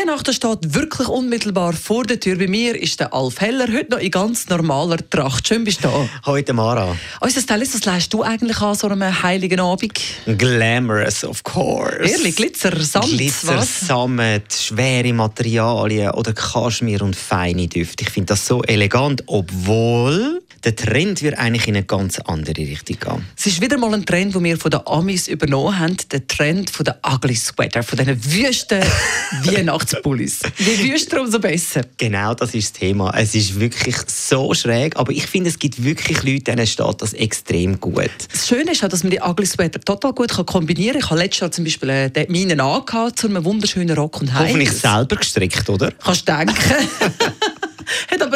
Weihnachten steht wirklich unmittelbar vor der Tür. Bei mir ist der Alf Heller, heute noch in ganz normaler Tracht. Schön bist du da. Heute Mara. Unser Stylist, was leistest du eigentlich an so einem heiligen Abend? Glamorous, of course. Ehrlich, Glitzer, Samt, Glitzer, was? Samt, schwere Materialien oder Kaschmir und feine Düfte. Ich finde das so elegant, obwohl der Trend wird eigentlich in eine ganz andere Richtung gehen. Es ist wieder mal ein Trend, den wir von den Amis übernommen haben. Der Trend von den Ugly Sweater, von diesen wüsten Weihnachtspullis. Je wüster, umso besser. Genau, das ist das Thema. Es ist wirklich so schräg, aber ich finde, es gibt wirklich Leute, denen steht das extrem gut. Das Schöne ist auch, dass man die Ugly Sweater total gut kombinieren kann. Ich habe letztes Jahr zum Beispiel äh, meinen angehabt, zu einem wunderschönen Rock und High. Hoffentlich selber gestrickt, oder? Kannst du denken.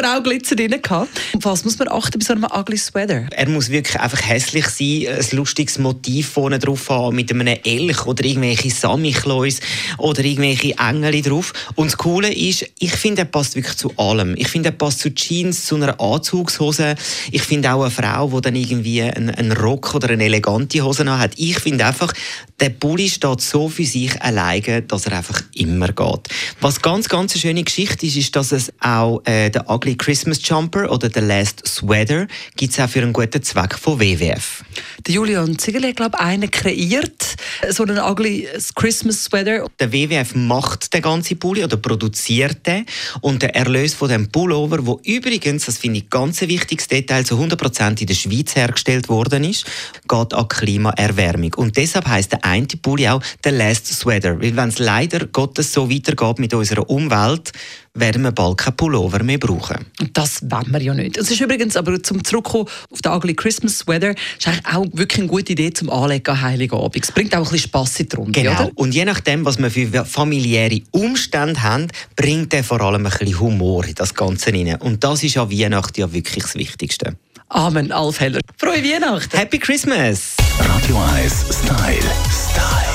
Aber auch Glitzer drin gehabt. Was muss man achten bei so einem ugly Sweater? Er muss wirklich einfach hässlich sein, ein lustiges Motiv vorne drauf haben, mit einem Elch oder irgendwelche Samichlaus oder irgendwelche Engel drauf. Und das Coole ist, ich finde, er passt wirklich zu allem. Ich finde, er passt zu Jeans, zu einer Anzugshose. Ich finde auch eine Frau, die dann irgendwie einen, einen Rock oder eine elegante Hose hat. Ich finde einfach, der Pulli steht so für sich alleine, dass er einfach immer geht. Was ganz, ganz eine schöne Geschichte ist, ist, dass es auch äh, der Ugly Christmas Jumper oder der Last Sweater gibt es auch für einen guten Zweck von WWF. Der Julian Ziegler hat, glaube einen kreiert, so einen ugly Christmas Sweater. Der WWF macht den ganzen Pulli oder produziert den und der Erlös von dem Pullover, wo übrigens, das finde ich ganz ein wichtiges Detail, zu 100% in der Schweiz hergestellt worden ist, geht an Klimaerwärmung. Und deshalb heißt der eine Pulli auch der Last Sweater, weil wenn es leider Gottes so weitergeht mit unserer Umwelt, werden wir bald kein Pullover mehr brauchen. Und das wollen wir ja nicht. Es ist übrigens, aber zum Zurückkommen auf den Ugly Christmas Sweater, ist eigentlich auch wirklich eine gute Idee zum Anlegen an Heiligen Abend. Es bringt auch ein bisschen Spass in die Runde, Genau. oder? Und je nachdem, was wir für familiäre Umstände haben, bringt er vor allem ein bisschen Humor in das Ganze rein. Und das ist an Weihnachten ja wirklich das Wichtigste. Amen, Alf Heller. Frohe Weihnachten! Happy Christmas! Radio 1 Style. Style.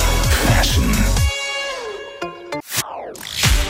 Fashion.